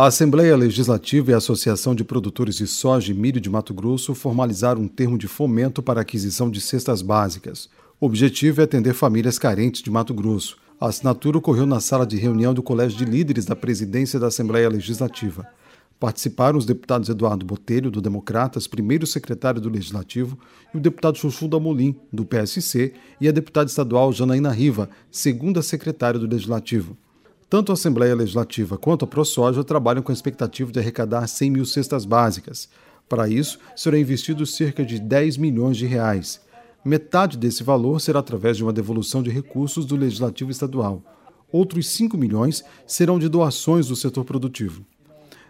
A Assembleia Legislativa e a Associação de Produtores de Soja e Milho de Mato Grosso formalizaram um termo de fomento para aquisição de cestas básicas. O objetivo é atender famílias carentes de Mato Grosso. A assinatura ocorreu na sala de reunião do Colégio de Líderes da Presidência da Assembleia Legislativa. Participaram os deputados Eduardo Botelho, do Democratas, primeiro secretário do Legislativo, e o deputado Chuchu Damolim, do PSC, e a deputada estadual Janaína Riva, segunda secretária do Legislativo. Tanto a Assembleia Legislativa quanto a ProSoja trabalham com a expectativa de arrecadar 100 mil cestas básicas. Para isso, serão investidos cerca de 10 milhões de reais. Metade desse valor será através de uma devolução de recursos do Legislativo Estadual. Outros 5 milhões serão de doações do setor produtivo.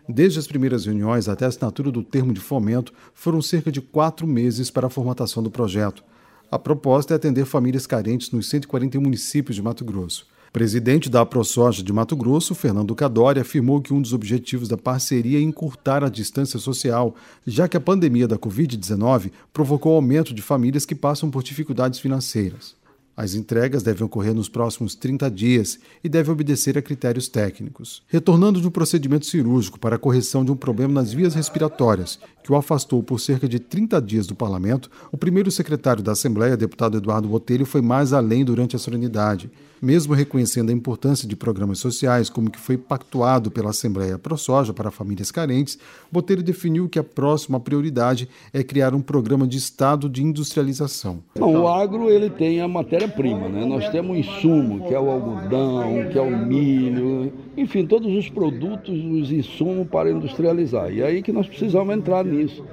Desde as primeiras reuniões até a assinatura do termo de fomento, foram cerca de quatro meses para a formatação do projeto. A proposta é atender famílias carentes nos 141 municípios de Mato Grosso. Presidente da ProSoja de Mato Grosso, Fernando Cadori, afirmou que um dos objetivos da parceria é encurtar a distância social, já que a pandemia da Covid-19 provocou aumento de famílias que passam por dificuldades financeiras. As entregas devem ocorrer nos próximos 30 dias e devem obedecer a critérios técnicos. Retornando de um procedimento cirúrgico para a correção de um problema nas vias respiratórias, que o afastou por cerca de 30 dias do parlamento, o primeiro secretário da Assembleia, deputado Eduardo Botelho, foi mais além durante a solenidade. Mesmo reconhecendo a importância de programas sociais, como que foi pactuado pela Assembleia ProSoja para famílias carentes, Botelho definiu que a próxima prioridade é criar um programa de estado de industrialização. o agro ele tem a matéria-prima, né? Nós temos o insumo, que é o algodão, que é o milho, enfim, todos os produtos, os insumos para industrializar. E é aí que nós precisamos entrar nisso.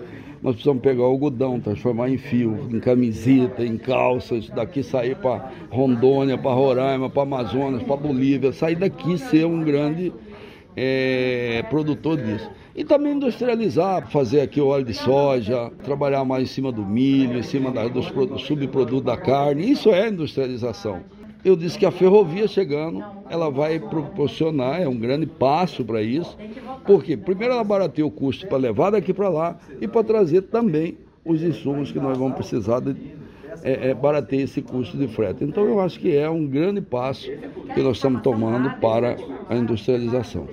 Nós precisamos pegar o algodão, transformar em fio, em camiseta, em calças, daqui sair para Rondônia, para Roraima, para Amazonas, para Bolívia, sair daqui ser um grande é, produtor disso. E também industrializar, fazer aqui o óleo de soja, trabalhar mais em cima do milho, em cima da, dos subprodutos da carne. Isso é industrialização. Eu disse que a ferrovia chegando, ela vai proporcionar, é um grande passo para isso, porque primeiro ela barateia o custo para levar daqui para lá e para trazer também os insumos que nós vamos precisar de é, é, baratear esse custo de frete. Então eu acho que é um grande passo que nós estamos tomando para a industrialização.